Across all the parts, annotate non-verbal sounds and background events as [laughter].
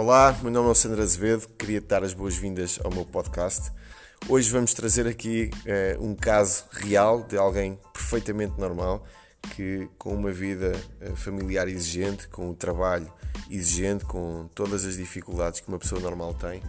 Olá, meu nome é Sandra Azevedo, queria dar as boas-vindas ao meu podcast. Hoje vamos trazer aqui uh, um caso real de alguém perfeitamente normal que, com uma vida uh, familiar exigente, com um trabalho exigente, com todas as dificuldades que uma pessoa normal tem,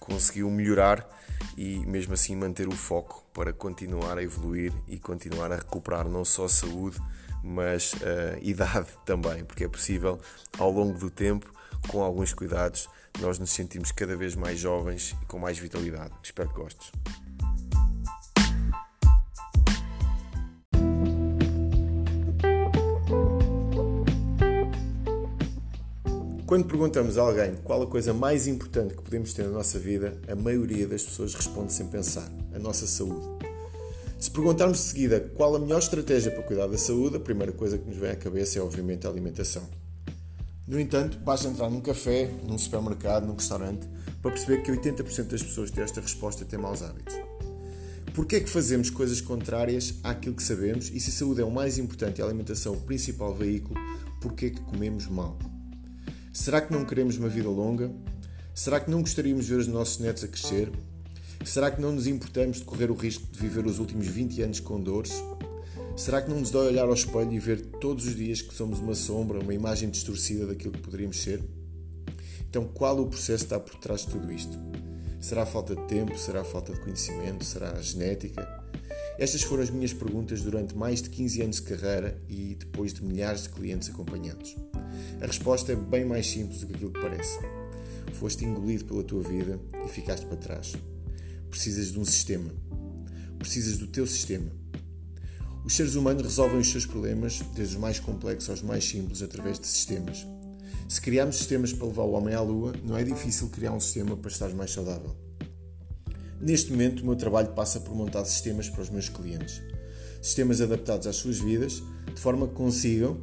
conseguiu melhorar e, mesmo assim, manter o foco para continuar a evoluir e continuar a recuperar não só a saúde, mas [laughs] a uh, idade também, porque é possível ao longo do tempo com alguns cuidados, nós nos sentimos cada vez mais jovens e com mais vitalidade. Espero que gostes. Quando perguntamos a alguém qual a coisa mais importante que podemos ter na nossa vida, a maioria das pessoas responde sem pensar: a nossa saúde. Se perguntarmos de seguida qual a melhor estratégia para cuidar da saúde, a primeira coisa que nos vem à cabeça é, obviamente, a alimentação. No entanto, basta entrar num café, num supermercado, num restaurante, para perceber que 80% das pessoas têm esta resposta têm maus hábitos. Porquê é que fazemos coisas contrárias àquilo que sabemos e se a saúde é o mais importante e a alimentação o principal veículo, porquê é que comemos mal? Será que não queremos uma vida longa? Será que não gostaríamos de ver os nossos netos a crescer? Será que não nos importamos de correr o risco de viver os últimos 20 anos com dores? Será que não nos dói olhar ao espelho e ver todos os dias que somos uma sombra, uma imagem distorcida daquilo que poderíamos ser? Então, qual o processo está por trás de tudo isto? Será falta de tempo? Será falta de conhecimento? Será a genética? Estas foram as minhas perguntas durante mais de 15 anos de carreira e depois de milhares de clientes acompanhados. A resposta é bem mais simples do que aquilo que parece. Foste engolido pela tua vida e ficaste para trás. Precisas de um sistema. Precisas do teu sistema os seres humanos resolvem os seus problemas, desde os mais complexos aos mais simples, através de sistemas. Se criarmos sistemas para levar o homem à lua, não é difícil criar um sistema para estar mais saudável. Neste momento, o meu trabalho passa por montar sistemas para os meus clientes. Sistemas adaptados às suas vidas, de forma que consigam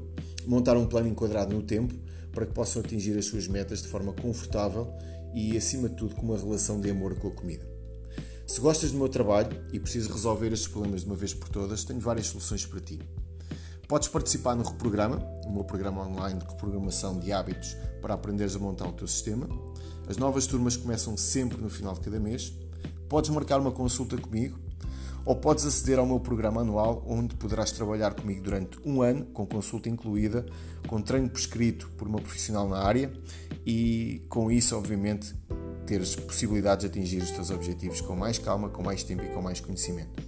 montar um plano enquadrado no tempo para que possam atingir as suas metas de forma confortável e, acima de tudo, com uma relação de amor com a comida. Se gostas do meu trabalho e precisas resolver estes problemas de uma vez por todas, tenho várias soluções para ti. Podes participar no Reprograma, o meu programa online de reprogramação de hábitos para aprenderes a montar o teu sistema. As novas turmas começam sempre no final de cada mês. Podes marcar uma consulta comigo ou podes aceder ao meu programa anual, onde poderás trabalhar comigo durante um ano, com consulta incluída, com treino prescrito por uma profissional na área e com isso, obviamente, teres possibilidades de atingir os teus objetivos com mais calma, com mais tempo e com mais conhecimento.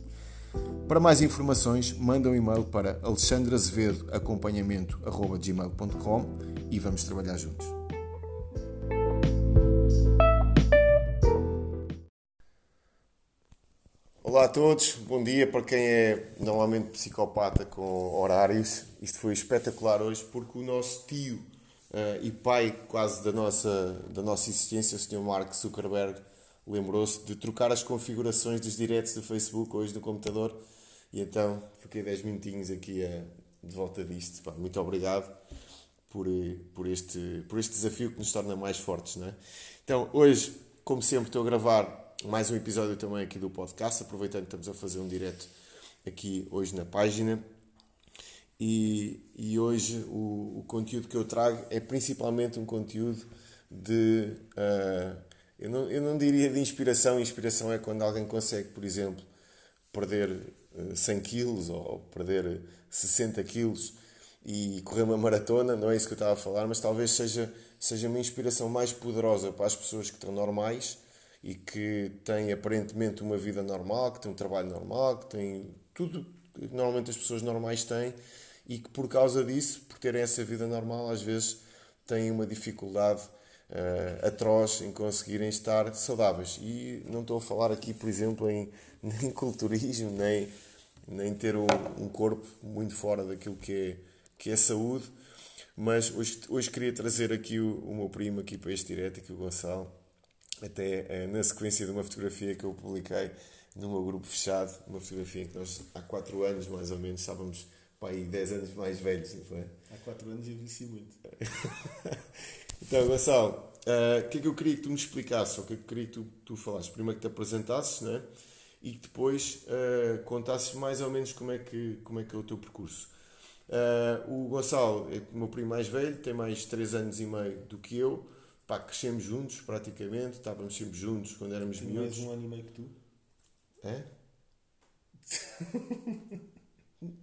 Para mais informações, manda um e-mail para alexandrazevedoacompanhamento.gmail.com e vamos trabalhar juntos. Olá a todos, bom dia para quem é normalmente psicopata com horários. Isto foi espetacular hoje porque o nosso tio uh, e pai quase da nossa, da nossa existência, o Sr. Mark Zuckerberg, lembrou-se de trocar as configurações dos diretos do Facebook hoje no computador e então fiquei 10 minutinhos aqui a, de volta disto. Pá, muito obrigado por, eh, por, este, por este desafio que nos torna mais fortes. Não é? Então, hoje, como sempre, estou a gravar mais um episódio também aqui do podcast, aproveitando que estamos a fazer um direto aqui hoje na página. E, e hoje o, o, conteúdo que eu trago é principalmente um conteúdo de. Uh, eu, não, eu não diria de inspiração, inspiração é quando alguém consegue, por exemplo, perder 100 ah, quilos ou perder 60 quilos e correr uma maratona, não é isso que eu estava a falar, mas talvez seja, seja uma inspiração mais poderosa para as pessoas que estão normais e que têm aparentemente uma vida normal, que têm um trabalho normal, que têm tudo que normalmente as pessoas normais têm e que por causa disso, por terem essa vida normal, às vezes têm uma dificuldade uh, atroz em conseguirem estar saudáveis. E não estou a falar aqui, por exemplo, em [laughs] nem culturismo, nem, nem ter um, um corpo muito fora daquilo que é, que é saúde. Mas hoje, hoje queria trazer aqui o, o meu primo aqui para este direto, aqui o Gonçalo, até uh, na sequência de uma fotografia que eu publiquei no meu grupo fechado, uma fotografia em que nós há 4 anos mais ou menos estávamos pai 10 anos mais velhos, não foi? Há 4 anos eu envelheci muito. [laughs] então, Gonçalo, eh, o uh, que é que eu queria que tu me explicasses, ou o que é que eu queria que tu, tu falasses? Primeiro que te apresentasses, né? E que depois uh, contasses mais ou menos como é que, como é, que é o teu percurso. Uh, o Gonçalo é o meu primo mais velho, tem mais 3 anos e meio do que eu. pá, crescemos juntos praticamente, estávamos sempre juntos quando éramos miúdos. mais um ano e meio que tu. É? [laughs]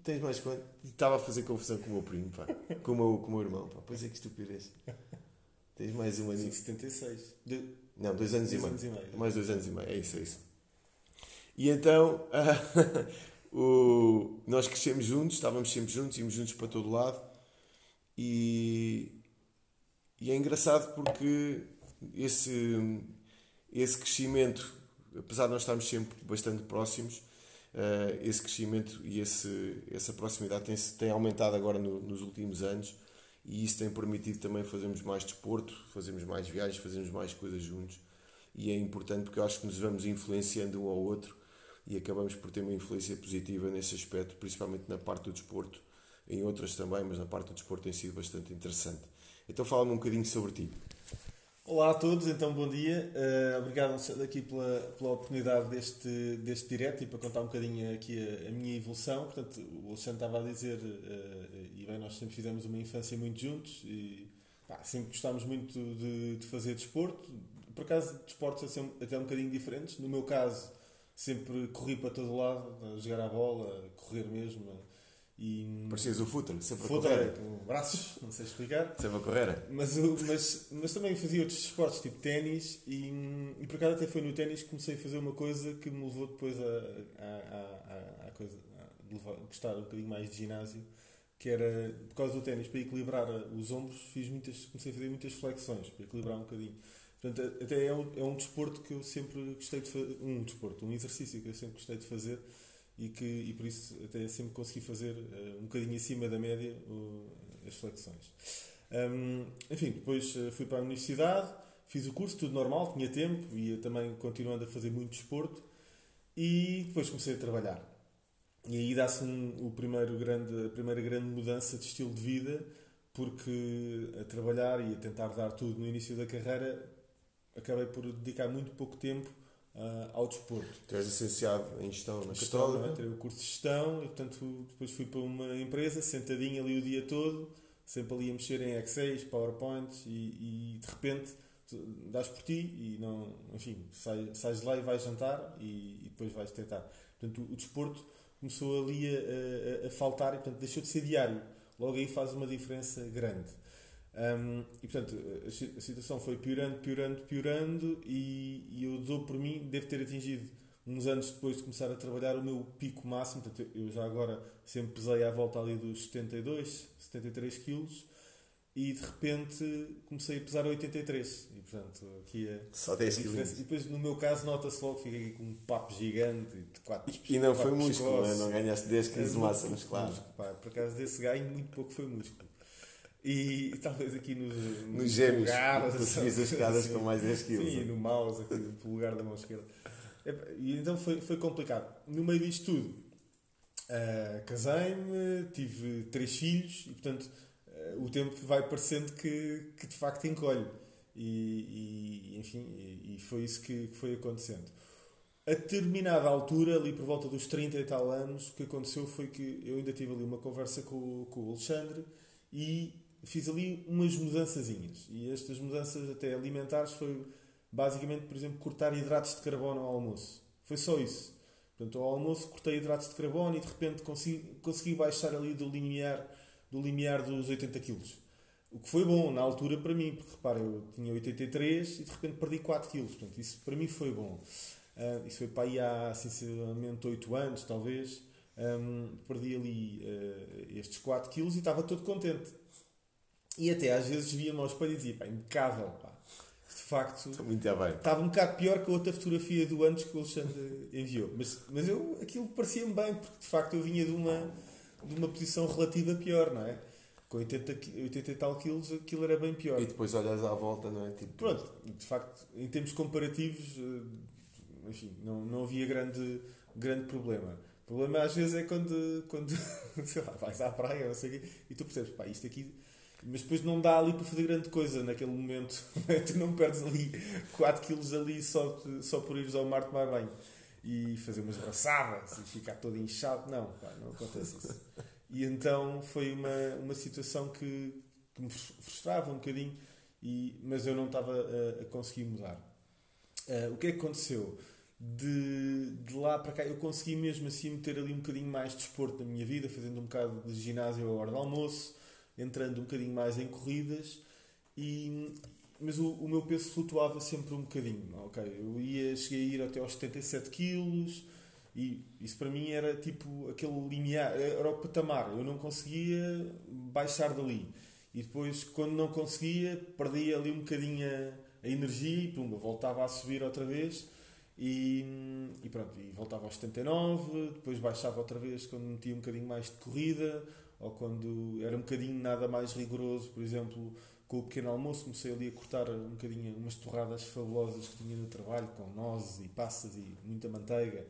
Tens mais quanto? Estava a fazer confusão com o meu primo, pá. Com o meu, com o meu irmão, pá. Pois é que estupidez. Tens mais um ano e... 76. De... Não, dois anos, Dois e, meio. anos e meio. Mais dois anos e meio, é isso, é isso. E então, [laughs] o... nós crescemos juntos, estávamos sempre juntos, íamos juntos para todo lado. E, e é engraçado porque esse, esse crescimento, apesar de nós estarmos sempre bastante próximos, esse crescimento e esse, essa proximidade tem, tem aumentado agora no- nos últimos anos e isso tem permitido também fazermos mais desporto, fazermos mais viagens, fazermos mais coisas juntos e é importante porque eu acho que nos vamos influenciando um ao outro e acabamos por ter uma influência positiva nesse aspecto, principalmente na parte do desporto, em outras também, mas na parte do desporto tem sido bastante interessante. Então fala-me um bocadinho sobre ti. Olá a todos, então bom dia. Eh, obrigado Alexandre, aqui pela, pela oportunidade deste, deste direto e para contar um bocadinho aqui a, a minha evolução. Portanto, o Alexandre estava a dizer, eh, e bem, nós sempre fizemos uma infância muito juntos e pá, sempre gostámos muito de, de fazer desporto. Por acaso, desportos assim, até um bocadinho diferentes. No meu caso, sempre corri para todo lado, a jogar a bola, a correr mesmo. E, Parecias o Futre, sempre a Foda, correr. com braços, [laughs] não sei explicar. Sempre a correr. Mas, mas, mas também fazia outros esportes, tipo ténis, e, e por acaso até foi no ténis que comecei a fazer uma coisa que me levou depois a, a, a, a, a coisa, a levar- gostar um bocadinho mais de ginásio, que era, por causa do ténis, para equilibrar os ombros, fiz muitas, comecei a fazer muitas flexões, para equilibrar um bocadinho. Portanto, até é um, é um desporto que eu sempre gostei de fazer, um desporto, um exercício que eu sempre gostei de fazer, e que e por isso até sempre consegui fazer eh, um bocadinho acima da média o- as flexões. Hum, enfim, depois eh, fui para a universidade, fiz o curso, tudo normal, tinha tempo, ia também continuando a fazer muito desporto e depois comecei a trabalhar. E aí dá-se um, o primeiro grande, a primeira grande mudança de estilo de vida, porque a trabalhar e a tentar dar tudo no início da carreira, acabei por dedicar muito pouco tempo ah, ao desporto. Tu és licenciado em gestão na Gestão, não é? Católica. Tirei o curso de gestão e, portanto, depois fui para uma empresa, sentadinho ali o dia todo, sempre ali a mexer em Excel, PowerPoints e, e de repente dás por ti e não, enfim, sai, sais de lá e vais jantar e, e depois vais tentar. Portanto, o, o desporto começou ali a, a- a faltar e, portanto, deixou de ser diário. Logo aí faz uma diferença grande. Um, e portanto, a, si- a situação foi piorando, piorando, piorando, e, e eu dou por mim, devo ter atingido uns anos depois de começar a trabalhar o meu pico máximo. Portanto, eu já agora sempre pesei à volta ali dos 72, 73 quilos, e de repente comecei a pesar 83. E portanto, aqui é. Só 10 a diferença. quilos. E depois no meu caso nota-se logo que fica aqui com um papo gigante de quatro E não foi músculo, não, é? ganhaste 10 quilos de É massa muito muscular. pá. Por acaso desse ganho, muito pouco foi músculo. E, talvez aqui nos, Nos gêmeos, polegares, tu subis as escadas assim. com mais 10 quilos. Sim, no mouse, aqui no polegar da mão esquerda. E então foi, foi complicado. No meio disto tudo, ah, casei-me, tive três filhos e, portanto, ah, o tempo vai parecendo que, que de facto encolhe. E, e, enfim, e, e foi isso que, que foi acontecendo. A determinada altura, ali por volta dos 30 e tal anos, o que aconteceu foi que eu ainda tive ali uma conversa com, com o Alexandre e fiz ali umas mudançazinhas. E estas mudanças até alimentares foi basicamente, por exemplo, cortar hidratos de carbono ao almoço. Foi só isso. Portanto, ao almoço cortei hidratos de carbono e de repente consegui, consegui baixar ali do limiar, do limiar dos 80 quilos. O que foi bom na altura para mim, porque repara, eu tinha 83 e de repente perdi 4 quilos. Portanto, isso para mim foi bom. Ah, isso foi para aí há sinceramente 8 anos, talvez. Ahm, perdi ali ah, estes 4 quilos e estava todo contente. E até às vezes via-me ao espelho e dizia: pá, impecável, pá. De facto, estava um bocado pior que a outra fotografia do antes que o Alexandre enviou. Mas, mas eu, aquilo parecia-me bem, porque de facto eu vinha de uma, de uma posição relativa pior, não é? Com 80, qui- 80 e tal quilos, aquilo era bem pior. E depois olhas à volta, não é? Tipo, Pronto, de facto, em termos comparativos, eh, enfim, não, não havia grande, grande problema. O problema às vezes é quando, quando [laughs] sei lá, vais à praia não sei o quê, e tu percebes, pá, isto aqui. Mas depois não dá ali para fazer grande coisa naquele momento. [laughs] tu não perdes ali 4 quilos ali só, só por ires ao mar tomar banho e fazer umas braçadas e ficar todo inchado. Não, pá, não acontece isso. E então foi uma, uma situação que, que me frustrava um bocadinho e, mas eu não estava a, a conseguir mudar. Uh, o que é que aconteceu? De, de lá para cá eu consegui mesmo assim meter ali um bocadinho mais de desporto na minha vida, fazendo um bocado de ginásio à hora do almoço, entrando um bocadinho mais em corridas, e, mas o, o meu peso flutuava sempre um bocadinho. Okay? Eu ia, cheguei a ir até aos 77 quilos, e isso para mim era tipo aquele limiar, era o patamar. Eu não conseguia baixar dali. E depois, quando não conseguia, perdia ali um bocadinho a, a energia e pumba, voltava a subir outra vez. E, e pronto, e voltava aos 79, depois baixava outra vez quando metia um bocadinho mais de corrida, ou quando era um bocadinho nada mais rigoroso, por exemplo, com o pequeno almoço comecei ali a cortar um bocadinho umas torradas fabulosas que tinha no trabalho, com nozes e passas e muita manteiga.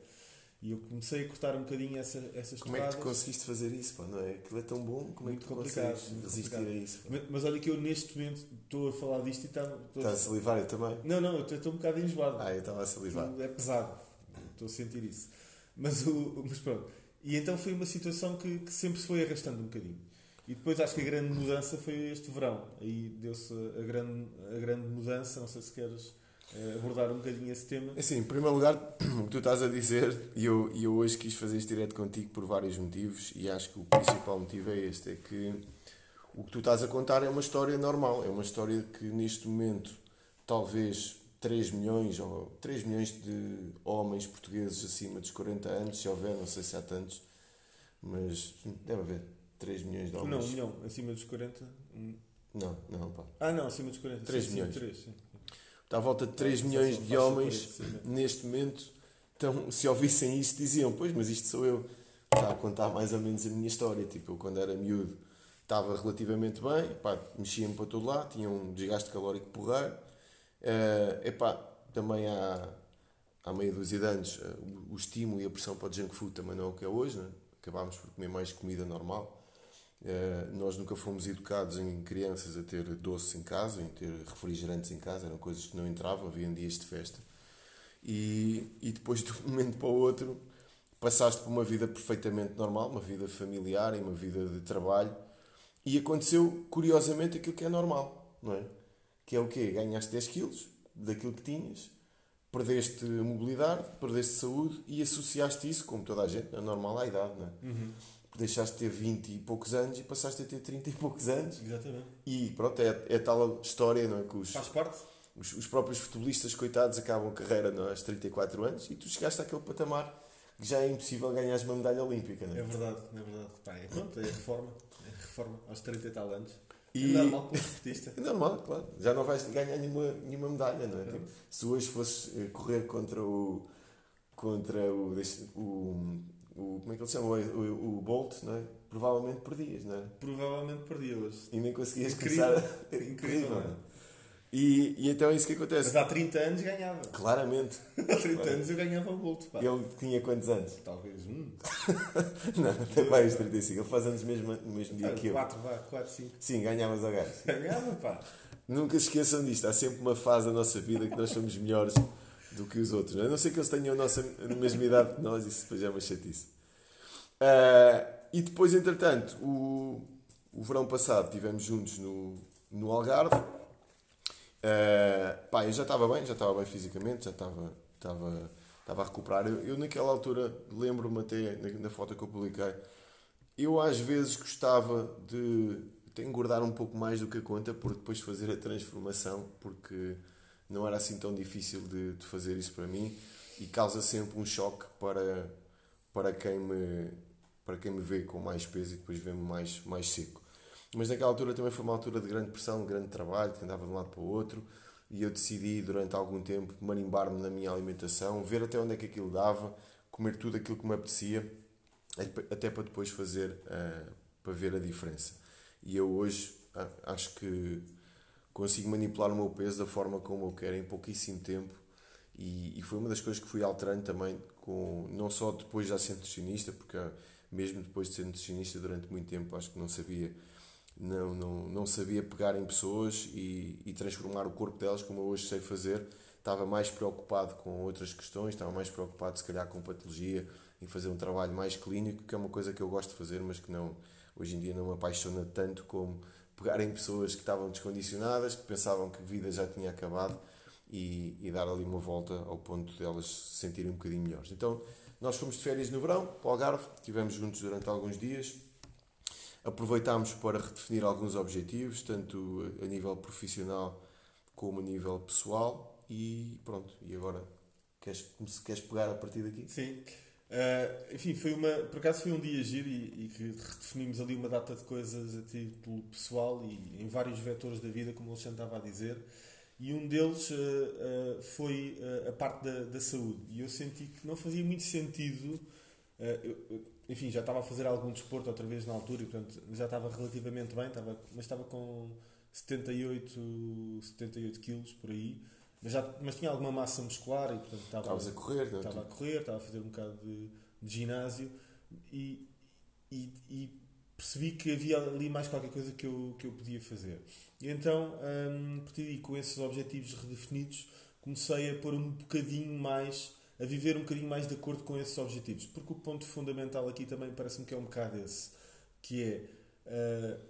E eu comecei a cortar um bocadinho essa, essas Como torradas. é que tu conseguiste fazer isso? Pá, não é? Aquilo é tão bom, como Muito é que tu consegues resistir complicado. a isso? Mas, mas olha que eu neste momento estou a falar disto e está. estou a salivar eu também? Não, não, eu estou, estou um bocado enjoado. Ah, eu estava a salivar. É pesado. Estou a sentir isso. Mas, o, mas pronto. E então foi uma situação que, que sempre se foi arrastando um bocadinho. E depois acho que a grande mudança foi este verão. Aí deu-se a grande, a grande mudança. Não sei se queres eh, abordar um bocadinho esse tema. Assim, em primeiro lugar, [clears throat] o que tu estás a dizer, e eu, eu hoje quis fazer este direto contigo por vários motivos, e acho que o principal motivo é este: é que o que tu estás a contar é uma história normal, é uma história que neste momento talvez 3 milhões ou 3 milhões de homens portugueses acima dos 40 anos, se houver, não sei se há tantos, mas deve haver 3 milhões de Não, homens. um milhão. Acima dos 40. um- Não, não, pá. Ah, não, acima dos 40. Três Sim, sim, milhões. três, sim. Está à volta de 3 Sim, milhões sim, de homens 40, sim. neste momento. Então, se ouvissem isto, diziam: Pois, mas isto sou eu. Está a contar mais ou menos a minha história. Tipo, eu quando era miúdo estava relativamente bem, mexia-me para todo lado, tinha um desgaste calórico porreiro. Eh, epá, também há, há meia dúzia de anos eh, o, o estímulo e a pressão para o junk food também não é o que é hoje, né? acabámos por comer mais comida normal. Eh, nós nunca fomos educados em crianças a ter doces em casa, em ter refrigerantes em casa, eram coisas que não entravam, havia dias de festa. E, e depois [laughs] de um momento para o outro passaste por uma vida perfeitamente normal, uma vida familiar e uma vida de trabalho e aconteceu curiosamente aquilo que é normal, não é? Que é o quê? Ganhaste 10 quilos daquilo que tinhas, perdeste mobilidade, perdeste saúde e associaste isso, como toda a gente, é normal à idade, não é? Deixaste de ter 20 e poucos anos e passaste a ter 30 e poucos anos. Exatamente. E pronto, é, é tal história, não é? Que os, Faz parte? os, os próprios futebolistas, coitados, acabam carreira não é? aos 34 anos e tu chegaste àquele patamar que já é impossível ganhares uma medalha olímpica, não É é? verdade, é verdade. Pá, é, pronto, é reforma. É reforma aos 30 e tal anos. E- É normal um esportista. É normal, claro. Já não vais ganhar nenhuma, nenhuma medalha, não é? Tipo, se hoje fosses eh, correr contra o. contra o. o, o como é que ele chama? O, o, o Bolt, não é? Provavelmente perdias, não é? Provavelmente perdi hoje. E nem conseguias Incrível. começar. Incrível, não é? E, e então é isso que acontece. Mas há 30 anos ganhava. Claramente. [laughs] Há 30 anos eu ganhava o Bolt. Pá. Ele tinha quantos anos? Talvez um. [laughs] Não, tem mais 35. Ele faz anos mesmo, no mesmo dia que eu. 4, vá, 4, 5. Sim, ganhavas ao gajo. Ganhava, pá. [laughs] Nunca se esqueçam disto. Há sempre uma fase da nossa vida que nós somos melhores do que os outros. A não ser que eles tenham a, nossa, a mesma idade que nós, isso depois é uma chatice. Ah, e depois, entretanto, o, o verão passado estivemos juntos no, no Algarve. Ah, pá, eu já estava bem, já estava bem fisicamente, já estava, estava, estava a recuperar. Eu, eu naquela altura, lembro-me até na, na foto que eu publiquei, eu às vezes gostava de, de engordar um pouco mais do que a conta por depois fazer a transformação, porque não era assim tão difícil de, de fazer isso para mim e causa sempre um choque para, para, quem me, para quem me vê com mais peso e depois vê-me mais, mais seco. Mas naquela altura também foi uma altura de grande pressão, de grande trabalho, que andava de um lado para o outro e eu decidi durante algum tempo marimbar-me na minha alimentação, ver até onde é que aquilo dava, comer tudo aquilo que me apetecia até para depois fazer uh, para ver a diferença. E eu hoje acho que consigo manipular o meu peso da forma como eu quero em pouquíssimo tempo e, e foi uma das coisas que fui alterando também com não só depois já ser nutricionista porque mesmo depois de ser nutricionista durante muito tempo acho que não sabia não, não, não sabia pegar em pessoas e, e transformar o corpo delas como eu hoje sei fazer estava mais preocupado com outras questões estava mais preocupado se calhar com patologia em fazer um trabalho mais clínico, que é uma coisa que eu gosto de fazer, mas que não hoje em dia não me apaixona tanto como pegar em pessoas que estavam descondicionadas, que pensavam que a vida já tinha acabado e, e dar ali uma volta ao ponto de elas se sentirem um bocadinho melhores. Então, nós fomos de férias no verão, para o Algarve, estivemos juntos durante alguns dias, aproveitámos para redefinir alguns objetivos, tanto a nível profissional como a nível pessoal, e pronto, e agora queres, queres pegar a partir daqui? Sim. Uh, enfim, foi uma, por acaso foi um dia giro e, e que redefinimos ali uma data de coisas a título pessoal e em vários vetores da vida, como o Alexandre estava a dizer. E um deles uh, uh, foi a parte da, da, saúde. E eu senti que não fazia muito sentido. Eu, enfim, já estava a fazer algum desporto outra vez na altura e, portanto, já estava relativamente bem, estava, mas estava com 78, 78 quilos por aí. Mas, já, mas tinha alguma massa muscular e portanto estava, Estavas a correr? É? Estava a correr, estava a fazer um bocado de, de ginásio e, e, e, percebi que havia ali mais qualquer coisa que eu, que eu podia fazer. E então, a partir daí, com esses objetivos redefinidos, comecei a pôr um bocadinho mais, a viver um bocadinho mais de acordo com esses objetivos. Porque o ponto fundamental aqui também parece-me que é um bocado esse, que é. Uh,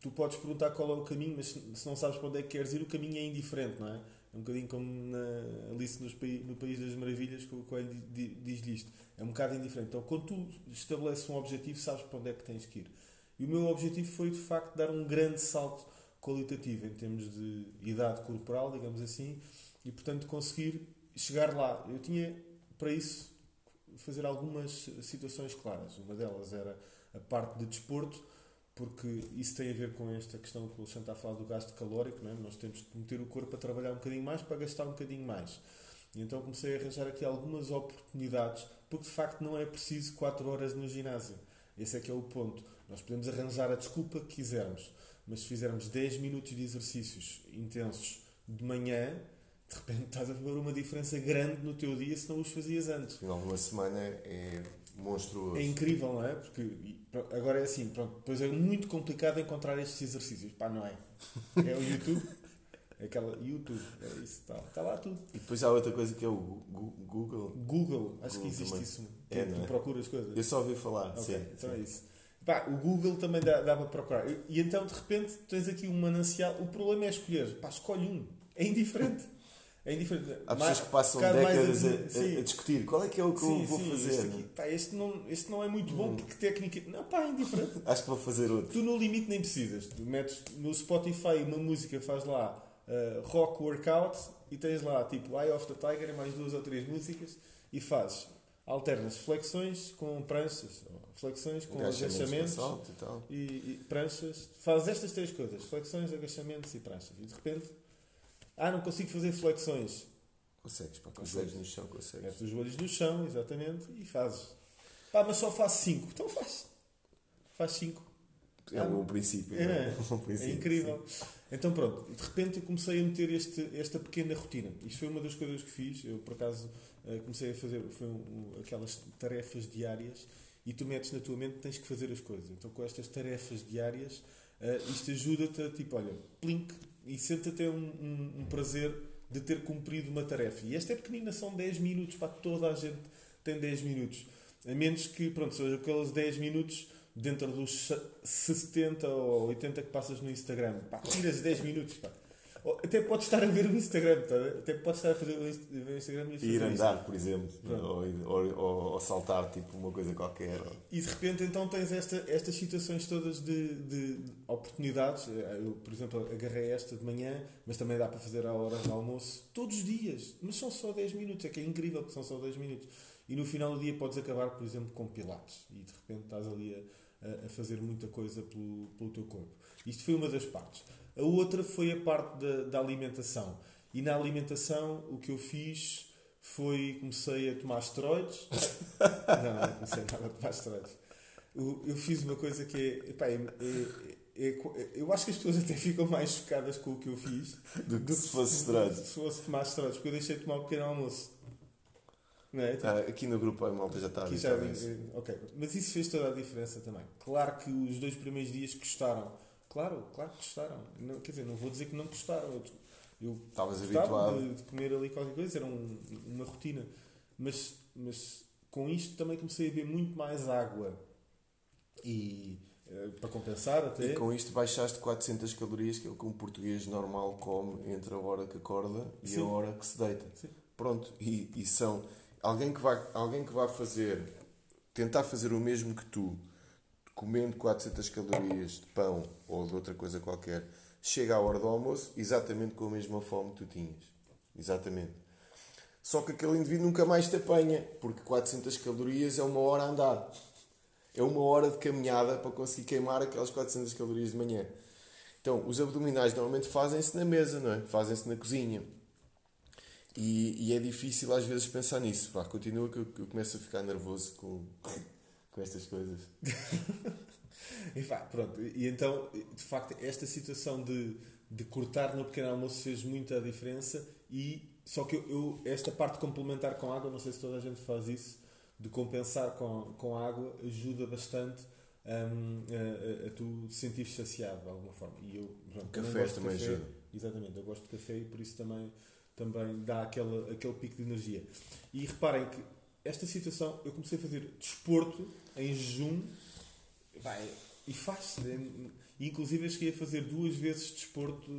tu podes perguntar qual é o caminho, mas se não sabes para onde é que queres ir, o caminho é indiferente, não é? É um bocadinho como na Alice no País das Maravilhas, que o Coelho diz-lhe isto. É um bocado indiferente. Então, quando tu estabeleces um objetivo, sabes para onde é que tens que ir. E o meu objetivo foi, de facto, dar um grande salto qualitativo em termos de idade corporal, digamos assim, e, portanto, conseguir chegar lá. Eu tinha, para isso, fazer algumas situações claras. Uma delas era a parte de desporto, porque isso tem a ver com esta questão que o Alexandre está a falar do gasto calórico, não é? nós temos que meter o corpo a trabalhar um bocadinho mais para gastar um bocadinho mais. E então comecei a arranjar aqui algumas oportunidades, porque de facto não é preciso 4 horas no ginásio. Esse é que é o ponto. Nós podemos arranjar a desculpa que quisermos, mas se fizermos 10 minutos de exercícios intensos de manhã, de repente estás a ver uma diferença grande no teu dia se não os fazias antes. Final de uma semana é monstruoso. É incrível, não é? Porque agora é assim, pronto, depois é muito complicado encontrar estes exercícios. Pá, não é? É o YouTube. [laughs] Aquela YouTube, é isso, está, está lá tudo. E depois há outra coisa que é o Google. Google, acho Google que existe também. isso. É, tu, tu é? procuras coisas. Eu só ouvi falar, okay, sim. Então sim. é isso. Pá, o Google também dá, dá para procurar. E, e então, de repente, tens aqui um manancial. O problema é escolher. Pá, escolhe um. É indiferente. É indiferente. Há pessoas que passam décadas a, a, a, discutir qual é que é o que sim, eu vou sim, fazer. Este, aqui, pá, este, não, este não é muito bom hum. porque técnica. Não, pá, é indiferente. [laughs] Acho que vou fazer outro. Tu no limite nem precisas. Tu metes no Spotify uma música, faz lá uh, rock workout e tens lá tipo Eye of the Tiger mais duas ou três músicas e fazes. Alternas flexões com pranchas, flexões com agachamentos e, e, e pranchas. Fazes estas três coisas: flexões, agachamentos e pranchas. E de repente ah, não consigo fazer flexões. Consegues, pá, com os joelhos no chão, consegues. Metes os joelhos no chão, exatamente, e fazes. Pá, mas só faço 5. Então faz. Faz 5. É um bom princípio. É, é? é, um princípio, é incrível. Sim. Então pronto, de repente eu comecei a meter este, esta pequena rotina. Isto foi uma das coisas que fiz. Eu por acaso eh, comecei a fazer foi um, aquelas tarefas diárias e tu metes na tua mente que tens que fazer as coisas. Então com estas tarefas diárias, uh, isto ajuda-te a tipo, olha, plink, e sente até um, um, um, prazer de ter cumprido uma tarefa. E esta é pequenina, são 10 minutos, para toda a gente tem 10 minutos. A menos que, pronto, sejam aqueles 10 minutos dentro dos 70 ou 80 que passas no Instagram. Pá, tiras 10 minutos, pá. Até pode estar a ver o Instagram, tá? até pode estar a fazer o Instagram e, ir andar, isso. por exemplo, ou, ou, ou, ou, saltar tipo uma coisa qualquer. E de repente então tens esta, estas situações todas de, de, oportunidades. Eu, por exemplo, agarrei esta de manhã, mas também dá para fazer a hora de almoço todos os dias, mas são só 10 minutos, é que é incrível que são só 10 minutos. E no final do dia podes acabar, por exemplo, com pilates e de repente estás ali a, a fazer muita coisa pelo, pelo teu corpo. Isto foi uma das partes. A outra foi a parte da, da alimentação. E na alimentação o que eu fiz foi comecei a tomar esteroides. [laughs] não, não comecei nada a tomar esteroides. Eu, fiz uma coisa que é, epá, é, é, é, eu acho que as pessoas até ficam mais chocadas com o que eu fiz do que se fosse esteroides. Se fosse tomar esteroides, porque eu deixei de tomar um pequeno almoço. Não é? ah, aqui no grupo a malta já está a já, Ok, mas isso fez toda a diferença também. Claro que os dois primeiros dias custaram Claro, claro que gostaram. Não, quer dizer, não vou dizer que não gostaram. Eu, eu Estavas habituado de, de, comer ali qualquer coisa, era um, uma rotina. Mas, mas com isto também comecei a beber muito mais água. E uh, para compensar até. E com isto baixaste 400 calorias, que é o que um português normal come entre a hora que acorda e Sim. a hora que se deita. Sim. Pronto, e, e são alguém que vai alguém que vai fazer tentar fazer o mesmo que tu, comendo 400 calorias de pão ou de outra coisa qualquer, chega à hora do almoço exatamente com a mesma fome que tu tinhas. Exatamente. Só que aquele indivíduo nunca mais te apanha, porque 400 calorias é uma hora a andar. É uma hora de caminhada para conseguir queimar aquelas 400 calorias de manhã. Então, os abdominais normalmente fazem-se na mesa, não é? Fazem-se na cozinha. E, e, é difícil às vezes pensar nisso. Vá, continua que eu, eu começo a ficar nervoso com, com estas coisas. [laughs] e pá, pronto. E então, de facto, esta situação de, de cortar no pequeno almoço fez muita diferença e só que eu, eu, esta parte complementar com água, não sei se toda a gente faz isso, de compensar com, com água, ajuda bastante um, a, a, a, tu sentir saciado de alguma forma. E eu, pronto, café também, também ajuda. Exatamente, eu gosto de café e por isso também, também dá aquele, aquele pico de energia. E reparem que esta situação, eu comecei a fazer desporto em jejum vai, e faz-se. Né? Inclusive, eu cheguei a fazer duas vezes desporto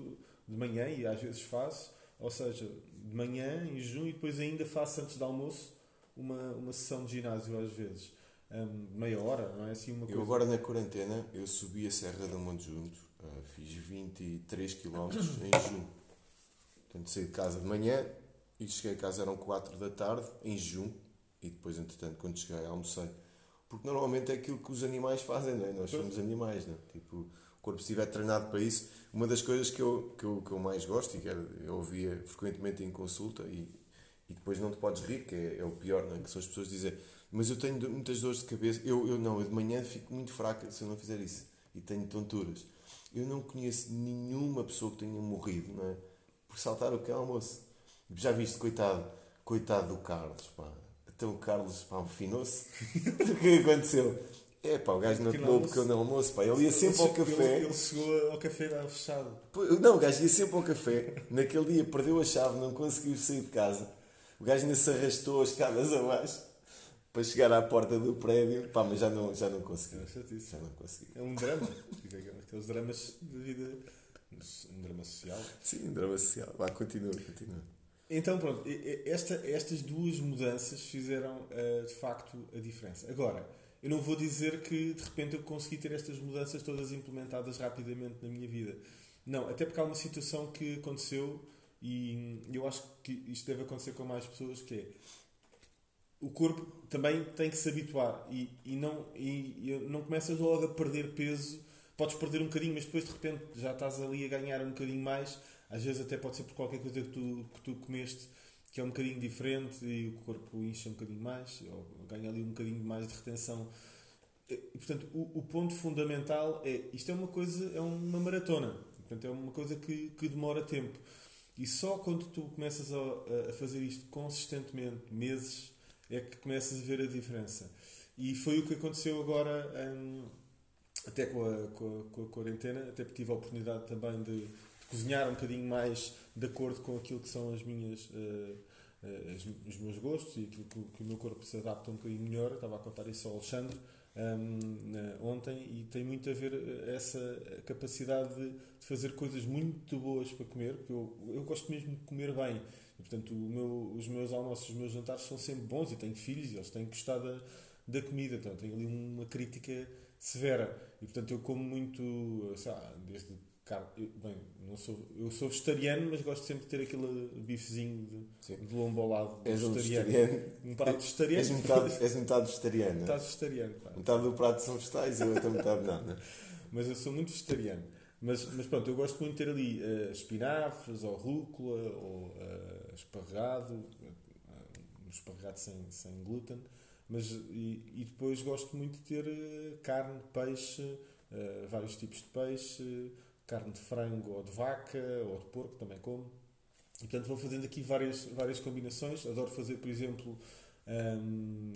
de manhã e às vezes faço, ou seja, de manhã, em junho, e depois ainda faço antes do almoço uma, uma sessão de ginásio às vezes. Um, meia hora, não é assim uma coisa. Eu agora na quarentena, eu subi a Serra da Monte Junto, uh, fiz 23 km em junho. Portanto, saí de casa de manhã e cheguei a casa eram 4 da tarde, em junho, e depois, entretanto, quando cheguei, almocei. Porque normalmente é aquilo que os animais fazem, não é? Nós somos animais, não é? Tipo, o corpo estiver treinado para isso, uma das coisas que eu, que eu, que eu mais gosto e que eu ouvia frequentemente em consulta e, e depois não te podes rir, que é, é o pior, não é? que são as pessoas dizem mas eu tenho muitas dores de cabeça, eu, eu não, eu de manhã fico muito fraca se eu não fizer isso e tenho tonturas. Eu não conheço nenhuma pessoa que tenha morrido, não é? Por saltar o que é almoço. Já viste, coitado, coitado do Carlos, pá. Então o Carlos, pá, afinou-se. [laughs] o que aconteceu? É pá, o gajo não tomou o pequeno almoço, pá. Ele ia sempre ao café. Ele, ele chegou ao café estava fechado. Não, o gajo ia sempre ao café. Naquele dia perdeu a chave, não conseguiu sair de casa. O gajo ainda se arrastou as escadas abaixo para chegar à porta do prédio. Pá, mas já não, já não conseguiu. É já não conseguiu. É um drama. Aqueles dramas de vida. Um drama social. Sim, um drama social. Vá, continua, continua. Então, pronto, esta, estas duas mudanças fizeram uh, de facto a diferença. Agora, eu não vou dizer que de repente eu consegui ter estas mudanças todas implementadas rapidamente na minha vida. Não, até porque há uma situação que aconteceu e eu acho que isto deve acontecer com mais pessoas, que é o corpo também tem que se habituar e, e, não, e, e não começas logo a perder peso. Podes perder um bocadinho, mas depois de repente já estás ali a ganhar um bocadinho mais. Às vezes até pode ser por qualquer coisa que tu, que tu comeste que é um bocadinho diferente e o corpo incha um bocadinho mais, ou ganha ali um bocadinho mais de retenção. E, portanto, o, o, ponto fundamental é isto é uma coisa, é uma maratona, portanto, é uma coisa que, que demora tempo. E só quando tu começas a, a fazer isto consistentemente, meses, é que começas a ver a diferença. E foi o que aconteceu agora, hum, até com a, com, a, com a quarentena, até tive a oportunidade também de, cozinhar um bocadinho mais de acordo com aquilo que são as minhas, uh, os meus gostos e aquilo que, que, o meu corpo se adapta um bocadinho melhor. Eu estava a contar isso ao Alexandre um, ontem e tem muito a ver eh, essa capacidade de, de, fazer coisas muito boas para comer, porque eu, eu gosto mesmo de comer bem. E, portanto, meu, os meus almoços, os meus jantares são sempre bons e tenho filhos e eles têm gostado da, da comida. Então, tenho ali uma crítica severa. E, portanto, eu como muito, sei lá, desde carne. Bem, não sou, eu sou vegetariano, mas gosto sempre de ter aquele bifezinho de, de lombo ao lado. És um vegetariano. Um prato vegetariano. És metade, és metade vegetariano. Metade vegetariano. Pá. Metade do prato são vegetais e a outra metade não, não. [laughs] Mas eu sou muito vegetariano. Mas, mas pronto, eu gosto muito de ter ali uh, espinafres, ou rúcula, ou uh, esparregado, uh, um esparregado sem, sem glúten. Mas, e, e depois gosto muito de ter carne, peixe, vários tipos de peixe, carne de frango ou de vaca ou de porco, também como. E, portanto, vou fazendo aqui várias, várias combinações. Adoro fazer, por exemplo, um,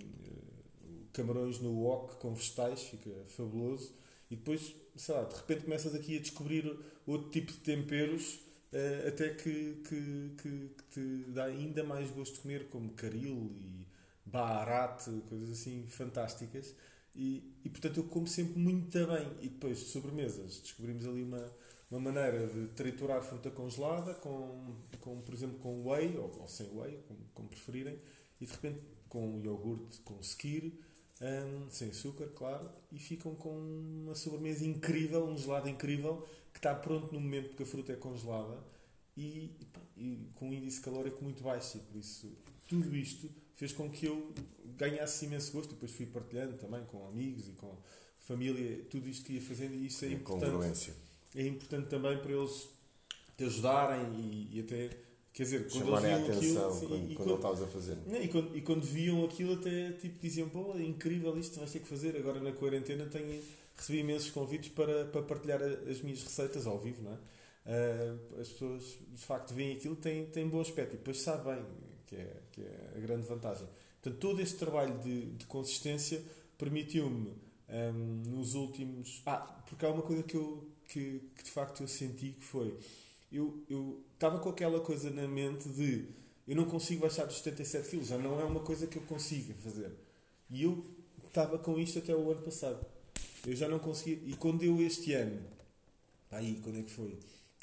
camarões no wok com vegetais, fica fabuloso. E depois, sei lá, de repente começas aqui a descobrir outro tipo de temperos uh, até que, que, que, que, te dá ainda mais gosto de comer, como caril e baharat, coisas assim fantásticas. E, e portanto eu como sempre muito bem. E depois de sobremesas descobrimos ali uma, uma maneira de triturar fruta congelada com, com por exemplo, com whey ou, ou sem whey, como, como, preferirem, e de repente com iogurte, com skir, um, sem açúcar, claro, e ficam com uma sobremesa incrível, um gelado incrível, que está pronto no momento porque a fruta é congelada e, e, e com um índice calórico muito baixo. E por isso, tudo isto fez com que eu ganhasse imenso gosto. Depois fui partilhando também com amigos e com família, tudo isto que ia fazendo, e isso é importante. Congruência. É importante também para eles te ajudarem e, e até. Quer dizer, quando Chamarem eles viam atenção aquilo, quando, e, quando, estavas a fazer. Não, e, quando, e quando viam aquilo, até tipo, diziam: pô, é incrível isto, vais ter que fazer. Agora na quarentena tenho, recebi imensos convites para, para partilhar as minhas receitas ao vivo, não é? Uh, as pessoas de facto veem aquilo, têm, têm bom aspecto e depois sabem que é, que é a grande vantagem. Portanto, todo este trabalho de, de consistência permitiu-me um, nos últimos. Ah, porque há uma coisa que, eu, que, que de facto eu senti que foi. Eu, eu estava com aquela coisa na mente de eu não consigo baixar dos 77 quilos, já não é uma coisa que eu consiga fazer. E eu estava com isto até o ano passado. Eu já não conseguia. E quando eu este ano, aí, quando é que foi?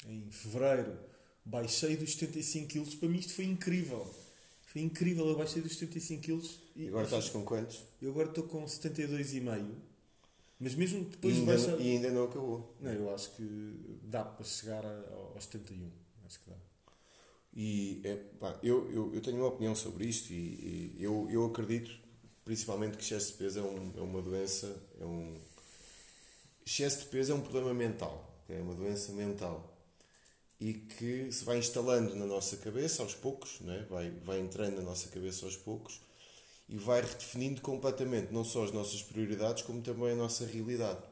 Em fevereiro, baixei dos 75 quilos, para mim isto foi incrível. Foi incrível, eu baixei dos 75 kg. E, agora estás com quantos? Eu agora estou com 72,5. Mas mesmo depois e ainda, baixa... e ainda não acabou. Não, eu acho que dá para chegar aos 71. Acho que dá. E é, pá, eu, eu, eu tenho uma opinião sobre isto e, e, eu, eu acredito principalmente que excesso de peso é, um, é uma doença, é um excesso de peso é um problema mental, é uma doença mental e que se vai instalando na nossa cabeça aos poucos, né? vai, vai entrando na nossa cabeça aos poucos e vai redefinindo completamente não só as nossas prioridades, como também a nossa realidade.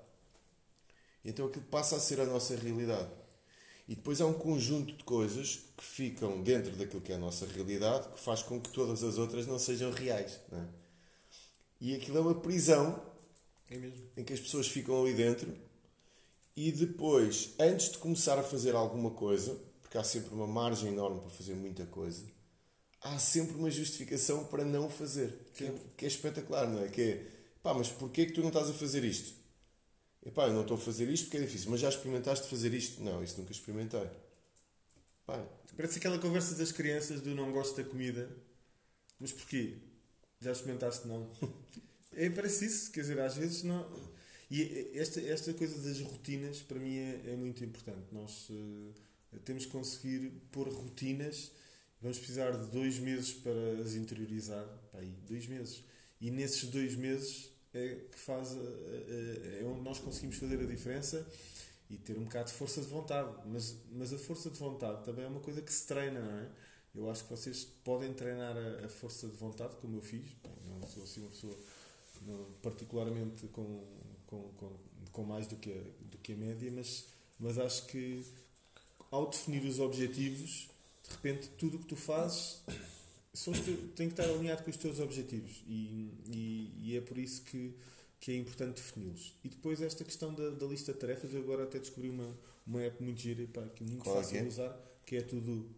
Então aquilo passa a ser a nossa realidade. E depois há um conjunto de coisas que ficam dentro daquilo que é a nossa realidade que faz com que todas as outras não sejam reais. Né? E aquilo é uma prisão é em que as pessoas ficam ali dentro e depois, antes de começar a fazer alguma coisa, porque há sempre uma margem enorme para fazer muita coisa, há sempre uma justificação para não fazer. Que é, que é espetacular, não é? Que é, pá, mas porquê que tu não estás a fazer isto? Epá, eu não estou a fazer isto porque é difícil, mas já experimentaste fazer isto? Não, isso nunca experimentei. Pá. Parece aquela conversa das crianças do não gosto da comida, mas porquê? Já experimentaste? Não. [laughs] é, parece isso, quer dizer, às vezes não e esta, esta coisa das rotinas, para mim, é, é muito importante. Nós uh, temos que conseguir pôr rotinas. Vamos precisar de dois meses para as interiorizar. Pá, aí, dois meses. E nesses dois meses é que faz. é onde nós conseguimos fazer a diferença e ter um bocado de força de vontade. Mas, mas a força de vontade também é uma coisa que se treina, não é? Eu acho que vocês podem treinar a, a força de vontade, como eu fiz. Não sou assim uma pessoa particularmente com com, com, com mais do que, a, do que a média, mas, mas acho que ao definir os objetivos, de repente tudo o que tu fazes são tem que estar alinhado com os teus objetivos e, e, e é por isso que, que é importante defini-los. E depois esta questão da, da, lista de tarefas, eu agora até descobri uma, uma app muito gira, pá, que é muito Qual é fácil é? de usar, que é tudo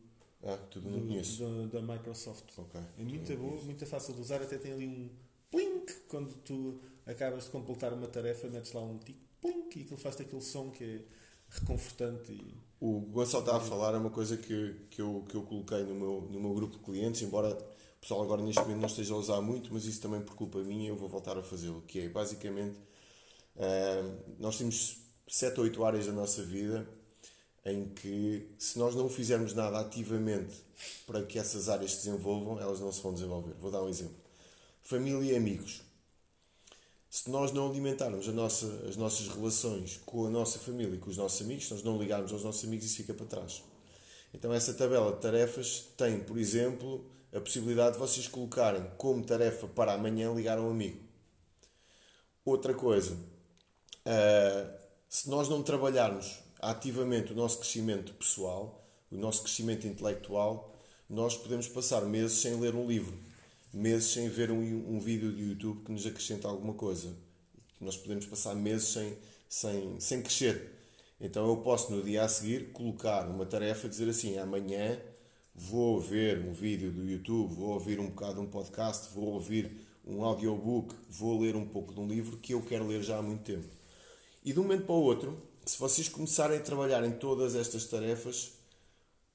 ah, tudo do, do, da, da Microsoft. Okay. É muito boa, muito fácil de usar, até tem ali um plink quando tu acabas de completar uma tarefa, metes lá um tic, plink, e aquilo faz aquele som que é reconfortante. E... O Gonçalo está a falar é uma coisa que, que, eu, que eu coloquei no meu, no meu grupo de clientes, embora o pessoal agora neste momento não esteja a usar muito, mas isso também por culpa minha eu vou voltar a fazê-lo, que é basicamente uh, nós temos 7 ou 8 áreas da nossa vida em que se nós não fizermos nada ativamente para que essas áreas se desenvolvam, elas não se vão desenvolver. Vou dar um exemplo. Família e amigos se nós não alimentarmos nossa, as nossas relações com a nossa família e com os nossos amigos, se nós não ligarmos aos nossos amigos, isso fica para trás. Então, essa tabela de tarefas tem, por exemplo, a possibilidade de vocês colocarem como tarefa para amanhã ligar a um amigo. Outra coisa, uh, se nós não trabalharmos ativamente o nosso crescimento pessoal, o nosso crescimento intelectual, nós podemos passar meses sem ler um livro meses sem ver um, um vídeo de YouTube que nos acrescenta alguma coisa. Nós podemos passar meses sem, sem, sem crescer. Então eu posso no dia a seguir colocar uma tarefa, dizer assim, amanhã vou ver um vídeo do YouTube, vou ouvir um bocado um podcast, vou ouvir um audiobook, vou ler um pouco de um livro que eu quero ler já há muito tempo. E de um momento para o outro, se vocês começarem a trabalhar em todas estas tarefas,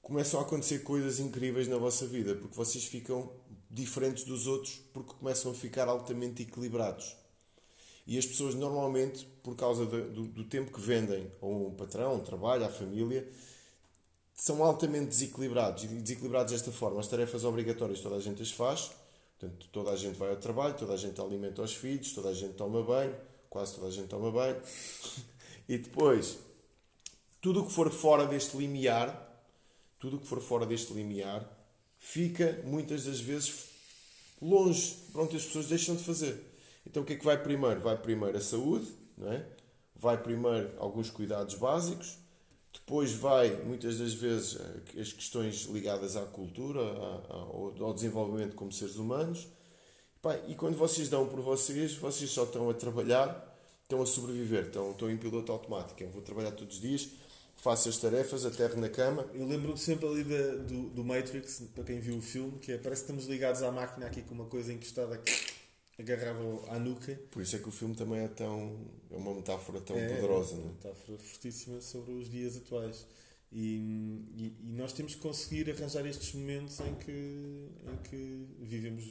começam a acontecer coisas incríveis na vossa vida, porque vocês ficam diferentes dos outros, porque começam a ficar altamente equilibrados. E as pessoas normalmente, por causa do, do, tempo que vendem a um patrão, um trabalho, à família, são altamente desequilibrados. E desequilibrados desta forma. As tarefas obrigatórias toda a gente as faz. Portanto, toda a gente vai ao trabalho, toda a gente alimenta os filhos, toda a gente toma banho, quase toda a gente toma banho. [laughs] e depois, tudo o que for fora deste limiar, tudo o que for fora deste limiar, fica muitas das vezes longe. Pronto, as pessoas deixam de fazer. Então o que é que vai primeiro? Vai primeiro a saúde, não é? vai primeiro alguns cuidados básicos, depois vai muitas das vezes as questões ligadas à cultura, ao desenvolvimento como seres humanos. E quando vocês dão por vocês, vocês só estão a trabalhar, estão a sobreviver, estão, estão em piloto automático. Eu vou trabalhar todos os dias, faço as tarefas, aterro na cama. Eu lembro-me sempre ali do, do Matrix, para quem viu o filme, que é, parece que estamos ligados à máquina aqui com uma coisa encostada aqui agarrado à nuca. Por isso é que o filme também é tão. é uma metáfora tão é, poderosa, é? uma metáfora fortíssima sobre os dias atuais. E, e, e, nós temos que conseguir arranjar estes momentos em que, em que vivemos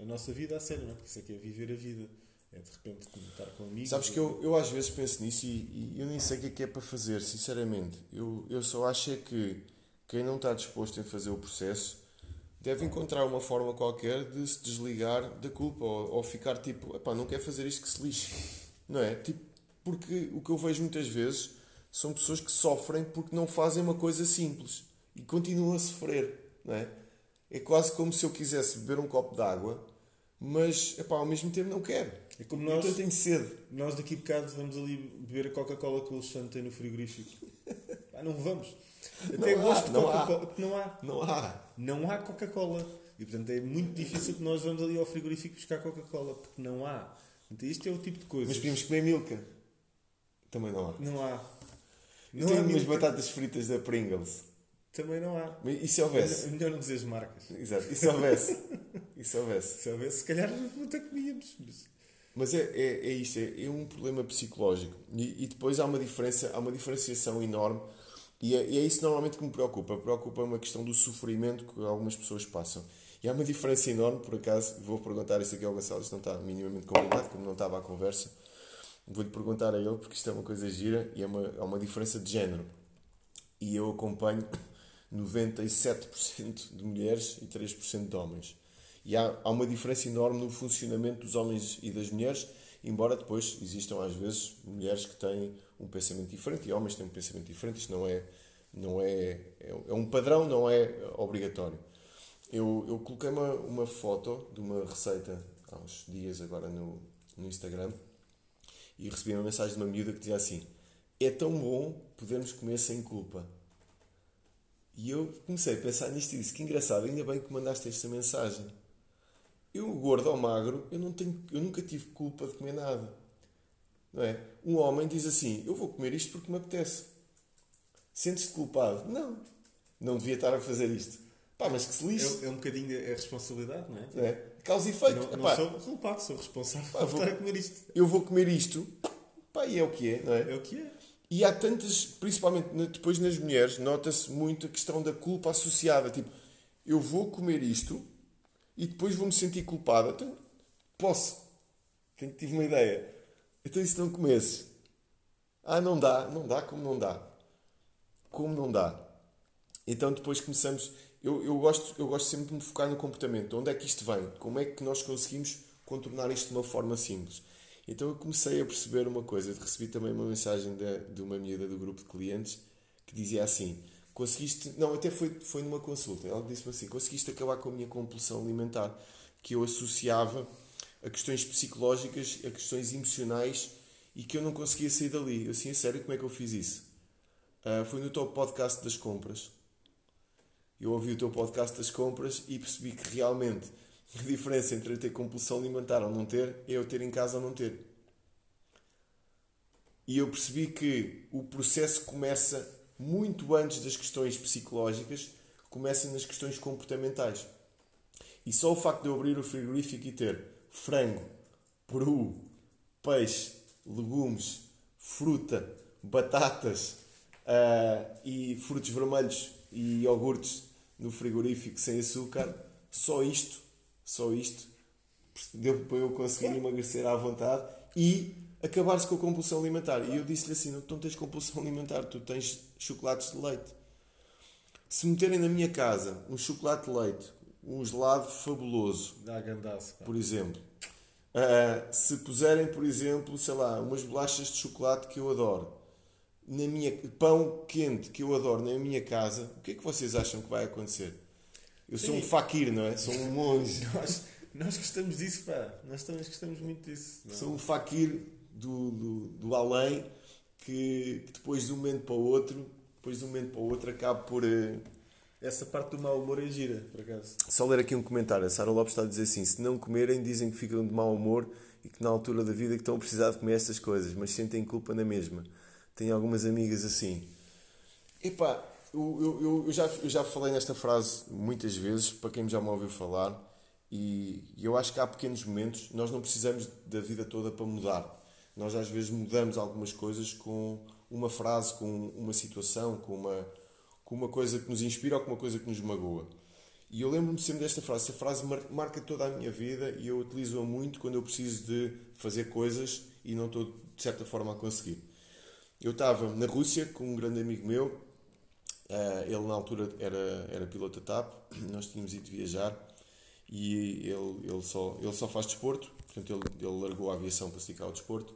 a nossa vida a sério, não é? Porque isso é que é viver a vida. É de repente estar com amigos. Sabes que eu, eu às vezes penso nisso e, e eu nem sei o que é que é para fazer, sinceramente. Eu, eu só acho é que quem não está disposto a fazer o processo deve encontrar uma forma qualquer de se desligar da culpa ou, ou ficar tipo, epá, não quer fazer isto que se lixe. Não é? Tipo, porque o que eu vejo muitas vezes são pessoas que sofrem porque não fazem uma coisa simples e continuam a sofrer, não é? É quase como se eu quisesse beber um copo de água, mas epá, ao mesmo tempo não quero. É como nós, então tenho sede. Nós daqui a bocado vamos ali beber a Coca-Cola que o Alexandre tem no frigorífico. [laughs] ah, não vamos. Até não gosto há, de Coca-Cola. Não há. Não há. Não há Coca-Cola. E portanto é muito difícil que nós vamos ali ao frigorífico buscar Coca-Cola, porque não há. Portanto, isto é o tipo de coisa. Mas podemos comer milka. Também não há. Não há. Não Tem umas batatas fritas da Pringles. Também não há. E se houvesse? Melhor não dizer as marcas. Exato. E se houvesse? [laughs] e se houvesse? Se houvesse, se calhar não comíamos. Mas é, é, é isto, é, é um problema psicológico. E, e, depois há uma diferença, há uma diferenciação enorme e é, e é isso normalmente que me preocupa. Preocupa uma questão do sofrimento que algumas pessoas passam. E há uma diferença enorme, por acaso, vou perguntar isso aqui ao Gonçalo, isto não está minimamente combinado, como não estava à conversa. Vou-lhe perguntar a ele, porque isto é uma coisa gira e é uma, é uma diferença de género. E eu acompanho 97% de mulheres e 3% de homens. E há, há uma diferença enorme no funcionamento dos homens e das mulheres, embora depois existam às vezes mulheres que têm um pensamento diferente e homens têm um pensamento diferente. Isto não é, não é, é um padrão, não é obrigatório. Eu, eu coloquei uma, uma foto de uma receita há uns dias agora no, no Instagram e recebi uma mensagem de uma miúda que dizia assim: É tão bom podermos comer sem culpa. E eu comecei a pensar nisto e disse: Que engraçado, ainda bem que mandaste esta mensagem. Eu, gordo ou magro, eu, não tenho, eu nunca tive culpa de comer nada. Não é? Um homem diz assim: Eu vou comer isto porque me apetece. Sentes-te culpado? Não. Não devia estar a fazer isto. Pá, mas que se lixe. É, é um bocadinho a responsabilidade, não é? Não é? Causa e efeito. Não, não sou culpado, sou responsável pá, por estar a comer isto. Eu vou comer isto. Pá, e é o que é, não é? É o que é. E há tantas, principalmente depois nas mulheres, nota-se muito a questão da culpa associada. Tipo, eu vou comer isto e depois vou-me sentir culpada. Então, posso. Tenho, tive uma ideia. Então se não comesses? Ah, não dá. Não dá como não dá. Como não dá. Então depois começamos... Eu, eu, gosto, eu gosto sempre de me focar no comportamento. Onde é que isto vem? Como é que nós conseguimos contornar isto de uma forma simples? Então eu comecei a perceber uma coisa. Eu recebi também uma mensagem de, de uma miúda do grupo de clientes que dizia assim: Conseguiste. Não, até foi, foi numa consulta. Ela disse-me assim: Conseguiste acabar com a minha compulsão alimentar, que eu associava a questões psicológicas, a questões emocionais e que eu não conseguia sair dali. Eu assim, a sério, como é que eu fiz isso? Uh, foi no teu podcast das compras. Eu ouvi o teu podcast das compras e percebi que realmente a diferença entre eu ter compulsão alimentar ou não ter é eu ter em casa ou não ter. E eu percebi que o processo começa muito antes das questões psicológicas, começa nas questões comportamentais. E só o facto de eu abrir o frigorífico e ter frango, peru, peixe, legumes, fruta, batatas uh, e frutos vermelhos e iogurtes no frigorífico sem açúcar, só isto, só isto, deu para eu conseguir emagrecer à vontade e acabar-se com a compulsão alimentar. E eu disse-lhe assim: não, tu não tens compulsão [laughs] alimentar, tu tens chocolates de leite. Se meterem na minha casa um chocolate de leite, um gelado fabuloso, Dá gandaço, por exemplo, uh, se puserem, por exemplo, sei lá, umas bolachas de chocolate que eu adoro, na minha pão quente que eu adoro na minha casa, o que é que vocês acham que vai acontecer? Eu sou Sim. um faquir, não é? Sou um monge. [laughs] nós, nós gostamos disso, pá. Nós também gostamos muito disso. Não? Sou um faquir do, do, do além que, que, depois de um momento para o outro, depois de um momento para o outro, acaba por. Uh... Essa parte do mau humor é gira, por acaso. Só ler aqui um comentário. A Sara Lopes está a dizer assim: se não comerem, dizem que ficam de mau humor e que na altura da vida que estão a precisar de comer estas coisas, mas sentem culpa na mesma. Tenho algumas amigas assim. Epá, eu, eu, eu, já, eu já falei nesta frase muitas vezes, para quem já me ouviu falar, e eu acho que há pequenos momentos, nós não precisamos da vida toda para mudar. Nós às vezes mudamos algumas coisas com uma frase, com uma situação, com uma, com uma coisa que nos inspira ou com uma coisa que nos magoa. E eu lembro-me sempre desta frase. Esta frase marca toda a minha vida e eu utilizo-a muito quando eu preciso de fazer coisas e não estou, de certa forma, a conseguir. Eu estava na Rússia com um grande amigo meu, Uh, ele na altura era, era piloto TAP, nós tínhamos ido viajar e ele, ele, só, ele só faz desporto, portanto ele, ele largou a aviação para se dedicar ao desporto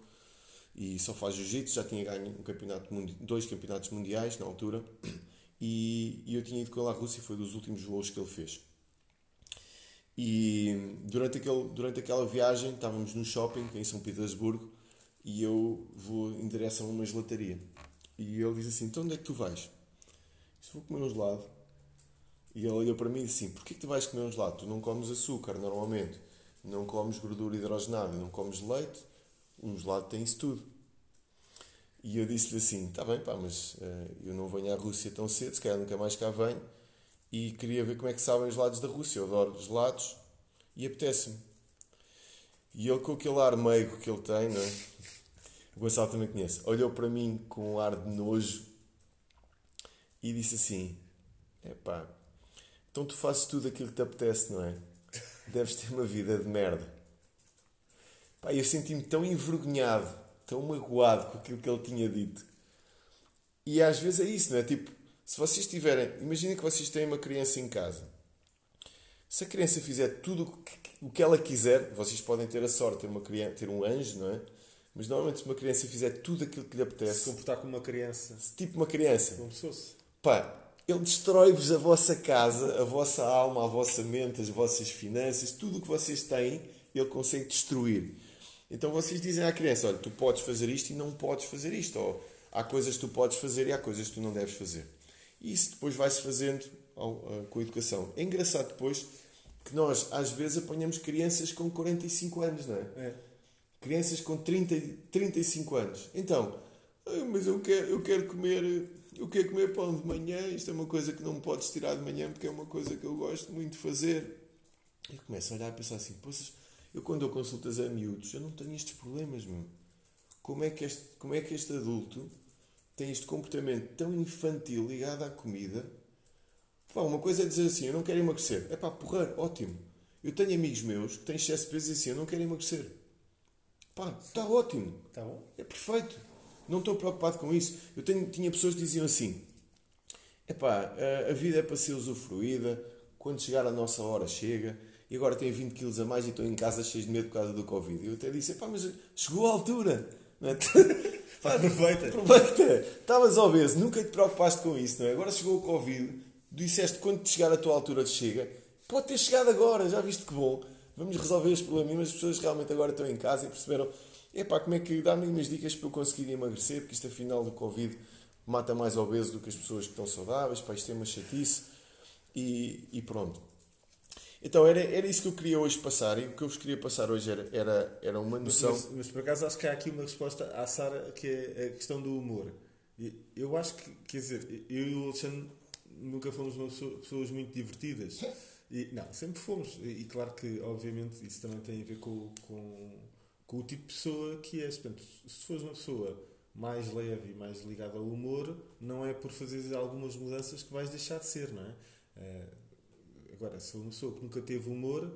e só faz jiu-jitsu, já tinha ganho um campeonato, dois campeonatos mundiais na altura, [clears throat] e, eu tinha ido com ele à Rússia, foi dos últimos voos que ele fez. E durante, aquele, durante aquela viagem estávamos no shopping em São Petersburgo e eu vou em direção a uma gelataria. E ele diz assim: Então onde é que tu vais? Se vou comer um gelado. E ele olhou para mim e disse assim: Porquê que tu vais comer um gelado? Tu não comes açúcar normalmente, não comes gordura hidrogenada, não comes leite, um gelado tem isso tudo. E eu disse-lhe assim: Está bem, pá, mas uh, eu não venho à Rússia tão cedo, se calhar nunca mais cá venho. E queria ver como é que sabem os gelados da Rússia. Eu adoro gelados e apetece-me. E ele, com aquele ar meigo que ele tem, não é? O Gonçalo também conhece. Olhou para mim com um ar de nojo e disse assim: É pá, então tu fazes tudo aquilo que te apetece, não é? Deves ter uma vida de merda. Pá, eu senti-me tão envergonhado, tão magoado com aquilo que ele tinha dito. E às vezes é isso, não é? Tipo, se vocês tiverem. Imaginem que vocês têm uma criança em casa. Se a criança fizer tudo o que ela quiser, vocês podem ter a sorte de ter, uma criança, ter um anjo, não é? Mas normalmente se uma criança fizer tudo aquilo que lhe apetece. Se comportar como uma criança. Tipo uma criança. Como. Pá, ele destrói-vos a vossa casa, a vossa alma, a vossa mente, as vossas finanças, tudo o que vocês têm, ele consegue destruir. Então vocês dizem à criança: olha, tu podes fazer isto e não podes fazer isto. Ou há coisas que tu podes fazer e há coisas que tu não deves fazer. E isso depois vai-se fazendo com a educação. É engraçado depois que nós, às vezes, apanhamos crianças com 45 anos, não é? é. Crianças com 30, 35 anos. Então, mas eu quero, eu quero comer. Eu quero comer pão de manhã, isto é uma coisa que não me podes tirar de manhã porque é uma coisa que eu gosto muito de fazer. E começo a olhar e pensar assim, poças, eu quando eu consultas a miúdos, eu não tenho estes problemas, meu. Como é que este, como é que este adulto tem este comportamento tão infantil ligado à comida? Pá, uma coisa é dizer assim, eu não quero emagrecer. É pá, porra, ótimo. Eu tenho amigos meus que têm excesso de peso e assim, eu não quero emagrecer. Pá, está ótimo. Está bom. É perfeito. Não estou preocupado com isso. Eu tenho, tinha pessoas que diziam assim, é pá, a vida é para ser usufruída, quando chegar a nossa hora chega, e agora tenho 20 quilos a mais e estou em casa cheio de medo por causa do Covid. Eu até disse, pá, mas chegou a altura. Não é? [laughs] pá, aproveita. Aproveita. Estavas obeso, nunca te preocupaste com isso, não é? Agora chegou o Covid, disseste quando te chegar a tua altura chega, pode ter chegado agora, já viste que bom. Vamos resolver este problema. Mas as pessoas realmente agora estão em casa e perceberam, epá, como é que dá-me umas dicas para eu conseguir emagrecer, porque isto afinal do Covid mata mais obeso do que as pessoas que estão saudáveis, pá, isto é uma chatice. E, e pronto. Então era, era isso que eu queria hoje passar e o que eu vos queria passar hoje era, era, era uma noção. Mas, mas, por acaso acho que há aqui uma resposta à Sara que é a questão do humor. Eu acho que, quer dizer, eu e o Alexandre nunca fomos pessoa, pessoas muito divertidas. E, não, sempre fomos. E, e, claro que, obviamente, isso também tem a ver com, com, com o tipo de pessoa que és. Portanto, se fores uma pessoa mais leve e mais ligada ao humor, não é por fazer algumas mudanças que vais deixar de ser, não é? Uh, agora, se uma pessoa que nunca teve humor,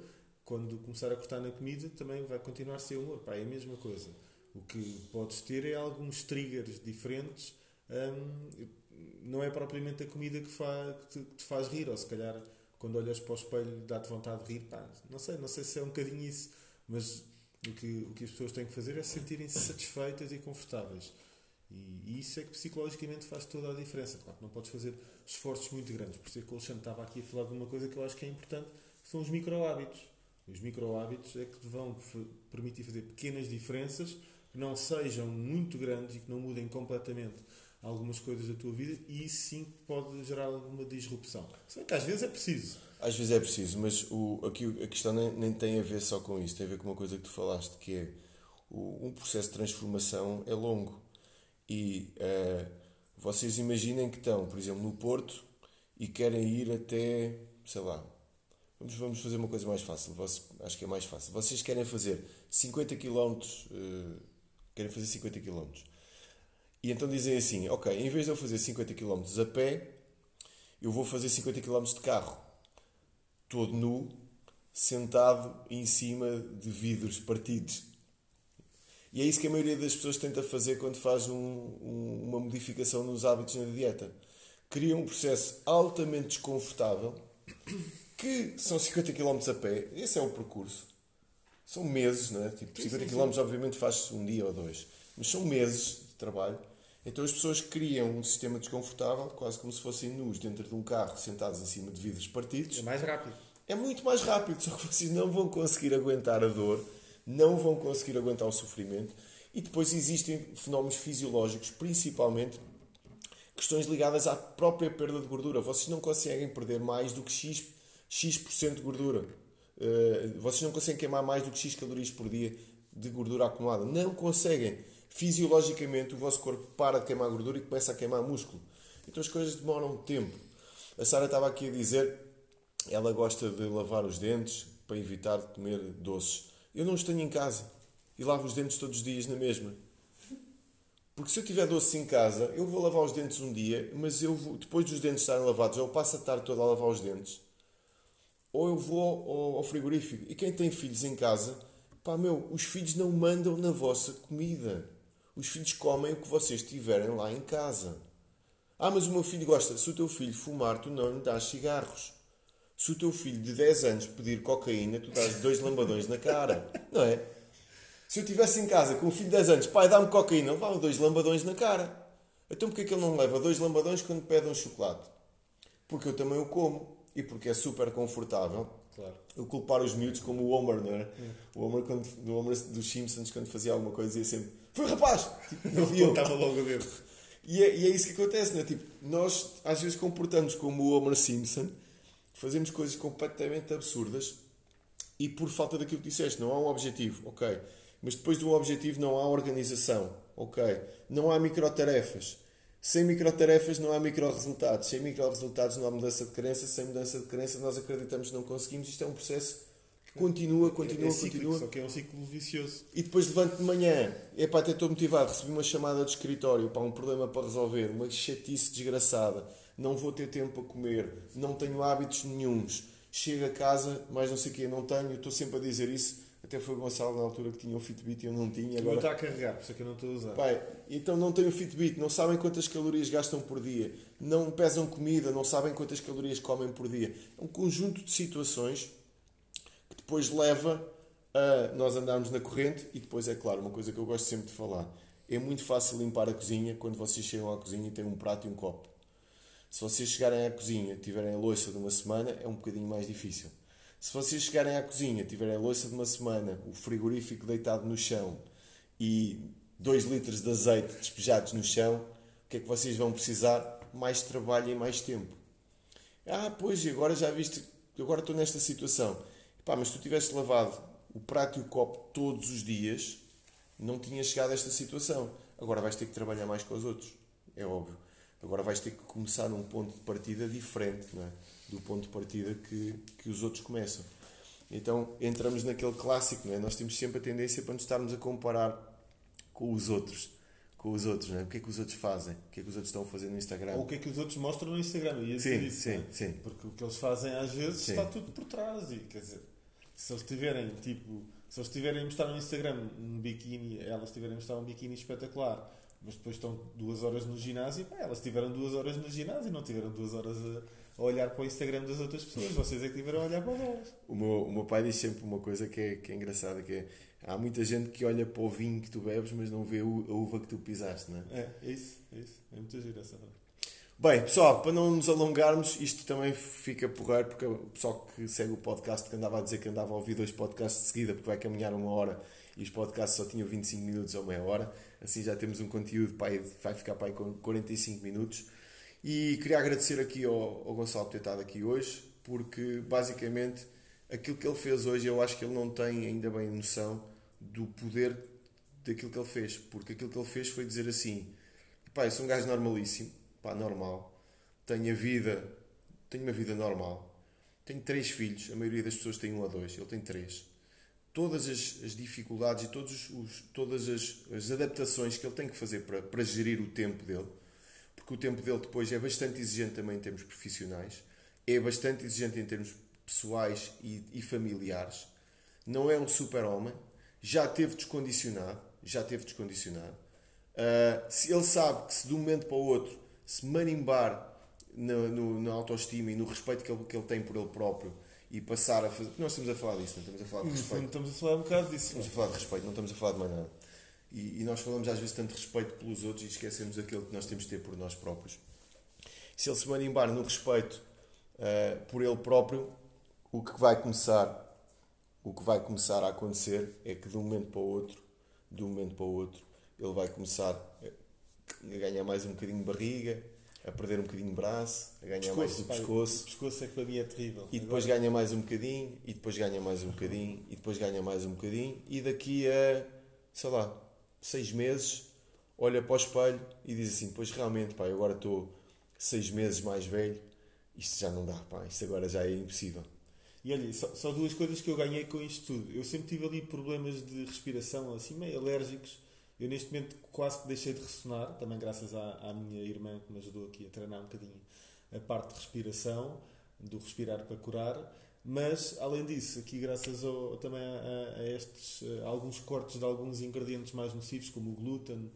quando começar a cortar na comida, também vai continuar a ser humor. Pá, é a mesma coisa. O que podes ter é alguns triggers diferentes. Um, não é propriamente a comida que, faz, que, te, que te faz rir, ou se calhar quando olhas para o espelho dá-te vontade de rir. Pá, não sei, não sei se é um bocadinho isso, mas o que, o que as pessoas têm que fazer é sentirem-se satisfeitas e confortáveis. E, isso é que psicologicamente faz toda a diferença. Claro que não podes fazer esforços muito grandes. Por isso é que o Alexandre estava aqui a falar de uma coisa que eu acho que é importante, que são os micro-hábitos. Os micro-hábitos é que te vão permitir fazer pequenas diferenças que não sejam muito grandes e que não mudem completamente algumas coisas da tua vida e isso sim pode gerar alguma disrupção. Se que às vezes é preciso. Às vezes é preciso, mas o, aqui a questão nem, nem tem a ver só com isso, tem a ver com uma coisa que tu falaste, que é o, um processo de transformação é longo. E uh, vocês imaginem que estão, por exemplo, no Porto e querem ir até, sei lá, vamos, vamos fazer uma coisa mais fácil, acho que é mais fácil. Vocês querem fazer 50 km, uh, querem fazer 50 km. E então dizem assim, ok, em vez de eu fazer 50 km a pé, eu vou fazer 50 km de carro, todo nu, sentado em cima de vidros partidos. E é isso que a maioria das pessoas tenta fazer quando faz um, um, uma modificação nos hábitos na dieta. Cria um processo altamente desconfortável, que são 50 km a pé, esse é o percurso. São meses, não é? Tipo, 50 km obviamente faz-se um dia ou dois, mas são meses de trabalho. Então as pessoas criam um sistema desconfortável, quase como se fossem nus dentro de um carro, sentados em cima de vidros partidos. É mais rápido. É muito mais rápido, só que vocês não vão conseguir aguentar a dor não vão conseguir aguentar o sofrimento. E depois existem fenómenos fisiológicos, principalmente questões ligadas à própria perda de gordura. Vocês não conseguem perder mais do que X, X% de gordura. Uh, vocês não conseguem queimar mais do que X calorias por dia de gordura acumulada. Não conseguem. Fisiologicamente, o vosso corpo para de queimar gordura e começa a queimar músculo. Então as coisas demoram tempo. A Sara estava aqui a dizer, ela gosta de lavar os dentes para evitar de comer doces. Eu não os tenho em casa e lavo os dentes todos os dias na mesma. Porque se eu tiver doce em casa, eu vou lavar os dentes um dia, mas eu vou, depois dos dentes estarem lavados, eu passo a tarde toda a lavar os dentes. Ou eu vou ao, frigorífico. E quem tem filhos em casa, pá, meu, os filhos não mandam na vossa comida. Os filhos comem o que vocês tiverem lá em casa. Ah, mas o meu filho gosta. Se o teu filho fumar, tu não lhe dás cigarros. Se o teu filho de 10 anos pedir cocaína, tu dás dois lambadões na cara. Não é? Se eu estivesse em casa com um filho de 10 anos, pai, dá-me cocaína, ele leva dois lambadões na cara. Então porquê que ele não leva dois lambadões quando pede um chocolate? Porque eu também o como. E porque é super confortável. Claro. Eu culpar os miúdos como o Homer, não é? Hum. O Homer, quando, o Homer dos Simpsons, quando fazia alguma coisa, dizia sempre: Foi rapaz! Tipo, e [laughs] eu estava logo a ver. E é, e é isso que acontece, não é? Tipo, nós às vezes comportamos como o Homer Simpson fazemos coisas completamente absurdas e por falta daquilo que disseste, não há um objetivo, ok. Mas depois do objetivo não há organização, ok. Não há microtarefas. Sem microtarefas não há micro-resultados. Sem micro-resultados não há mudança de crença. Sem mudança de crença nós acreditamos que não conseguimos. Isto é um processo que continua, continua, é, é cíclico, continua. Só que é um ciclo vicioso. E depois levanto de manhã, é para até estou motivado, recebi uma chamada de escritório para um problema para resolver, uma chatice desgraçada não vou ter tempo para comer, não tenho hábitos nenhums, chego a casa, mais não sei o quê, não tenho, estou sempre a dizer isso. Até foi o Gonçalo na altura que tinha o Fitbit e eu não tinha. Agora está a carregar, por isso é que eu não estou a usar. Pai, então não tenho o Fitbit, não sabem quantas calorias gastam por dia, não pesam comida, não sabem quantas calorias comem por dia. É um conjunto de situações que depois leva a nós andarmos na corrente e depois, é claro, uma coisa que eu gosto sempre de falar. É muito fácil limpar a cozinha quando vocês chegam à cozinha e têm um prato e um copo. Se vocês chegarem à cozinha tiverem a louça de uma semana, é um bocadinho mais difícil. Se vocês chegarem à cozinha tiverem a louça de uma semana, o frigorífico deitado no chão e 2 litros de azeite despejados no chão, o que é que vocês vão precisar? Mais trabalho e mais tempo. Ah, pois, e agora já viste, agora estou nesta situação. Pá, mas se tu tivesse lavado o prato e o copo todos os dias, não tinha chegado a esta situação. Agora vais ter que trabalhar mais com os outros. É óbvio. Agora vais ter que começar num ponto de partida diferente é? do ponto de partida que, que os outros começam. Então entramos naquele clássico, não é? Nós temos sempre a tendência para nos estarmos a comparar com os outros. Com os outros, não é? O que é que os outros fazem? O que é que os outros estão a fazer no Instagram? Ou o que é que os outros mostram no Instagram? Eu ia sim, isso, sim, é? sim. Porque o que eles fazem às vezes Sim. está tudo por trás. E, quer dizer, se eles tiverem, tipo, se eles tiverem a mostrar no Instagram um biquíni, elas tiverem a mostrar um biquíni espetacular, mas depois estão duas horas no ginásio, pá, elas tiveram duas horas no ginásio e não tiveram duas horas a, olhar para o Instagram das outras pessoas. Vocês é que tiveram a olhar para elas. O meu, o meu pai diz sempre uma coisa que é, que é engraçada, que é há muita gente que olha para o vinho que tu bebes, mas não vê a uva que tu pisaste, não é? É, é isso, é isso. É muito giro essa frase. Bem, pessoal, para não nos alongarmos, isto também fica porreiro, porque o pessoal que segue o podcast que andava a dizer que andava a ouvir dois podcasts de seguida, porque vai caminhar uma hora e os podcasts só tinham 25 minutos ou meia hora, assim já temos um conteúdo aí, vai ficar para aí com 45 minutos. E queria agradecer aqui ao, ao Gonçalo por ter estado aqui hoje, porque basicamente aquilo que ele fez hoje, eu acho que ele não tem ainda bem noção do poder daquilo que ele fez, porque aquilo que ele fez foi dizer assim: pá, eu sou um gajo normalíssimo, pá, normal, tenho a vida, tenho uma vida normal, tenho três filhos, a maioria das pessoas tem um ou dois, ele tem três. Todas as, as dificuldades e todos os, todas as, as adaptações que ele tem que fazer para, para gerir o tempo dele, porque o tempo dele depois é bastante exigente também em termos profissionais, é bastante exigente em termos pessoais e, e familiares, não é um super-homem, já teve descondicionado, já teve descondicionado. Uh, ele sabe que se de um momento para o outro se marimbar na, no- na autoestima e no respeito que ele, que ele tem por ele próprio e passar a fazer. porque Nós estamos a falar disso, não estamos a falar de respeito. estamos a falar um bocado disso. Estamos a falar de respeito, não estamos a falar de mais nada. E, e nós falamos às vezes tanto de respeito pelos outros e esquecemos aquilo que nós temos de ter por nós próprios. Se ele se marimbar no respeito eh, por ele próprio, o que vai começar, o que vai começar a acontecer é que de um momento para o outro, de um momento para o outro, ele vai começar a ganhar mais um bocadinho de barriga, a perder um bocadinho de braço, a ganhar mais do pá, pescoço. O pescoço é que para mim é terrível. E depois ganha mais um bocadinho, e depois ganha mais um bocadinho, e depois ganha mais um bocadinho, e daqui a, sei lá, seis meses, olha para o espelho e diz assim: Pois realmente, pá, eu agora estou seis meses mais velho, isto já não dá, pá, isto agora já é impossível. E olha, só, só duas coisas que eu ganhei com isto tudo. Eu sempre tive ali problemas de respiração, assim, meio alérgicos. Eu neste momento quase que deixei de ressonar, também graças à, à minha irmã que me ajudou aqui a treinar um bocadinho a parte de respiração, do respirar para curar. Mas, além disso, aqui graças ao- também a, a estes, a alguns cortes de alguns ingredientes mais nocivos, como o glúten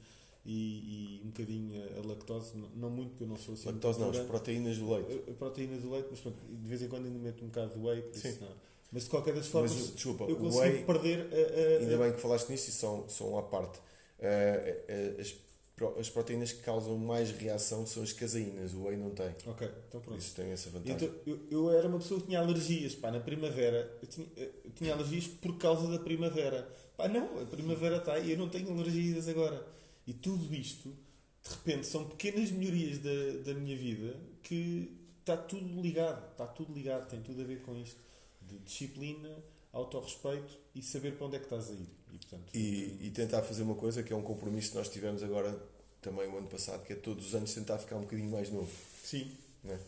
e, e um bocadinho a, lactose, não, muito, porque eu não sou assim. Lactose não, as proteínas do leite. A- a proteína do leite, mas pronto, de vez em quando ainda meto um bocado de whey, por Sim. isso não. Mas de qualquer das Mas, formas, desculpa, eu consigo whey, perder a, a- ainda bem que falaste nisso, e são, são à parte. Eh, eh, as, as proteínas que causam mais reação são as caseínas, o whey não tem. Ok, então pronto. isso tem essa vantagem. Então, eu, eu era uma pessoa que tinha alergias, pá, na primavera. Eu tinha, eu tinha alergias por causa da primavera. Pá, não, a primavera está aí, eu não tenho alergias agora. E tudo isto, de repente, são pequenas melhorias da, da minha vida que está tudo ligado. Está tudo ligado, tem tudo a ver com isto. De disciplina, autorrespeito e saber para onde é que estás a ir. E, portanto, E, e tentar fazer uma coisa que é um compromisso que nós tivemos agora também o ano passado, que é todos os anos tentar ficar um bocadinho mais novo. sim, Né?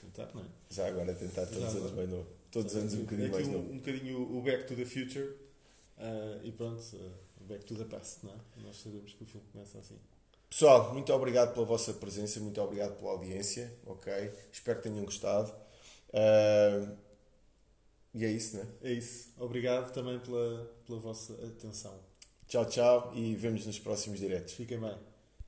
tentar, não é? Já agora tentar todos os anos mais novo. Todos os anos um É bocadinho aqui mais um, novo. um bocadinho o Back to the Future ah, e pronto, ah, Back to the Past, não é? Nós sabemos que o filme começa assim. Pessoal, muito obrigado pela vossa presença, muito obrigado pela audiência, ok? Espero que tenham gostado. Ah, e é isso, né? É isso. Obrigado também pela, pela vossa atenção. Tchau, tchau e vemos nos próximos diretos. Fiquem bem.